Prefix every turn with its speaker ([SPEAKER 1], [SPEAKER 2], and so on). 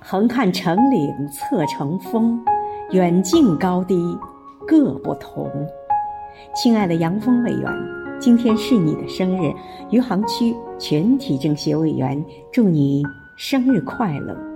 [SPEAKER 1] 横看成岭侧成峰远近高低各不同。亲爱的杨峰委员今天是你的生日余杭区全体政协委员祝你生日快乐。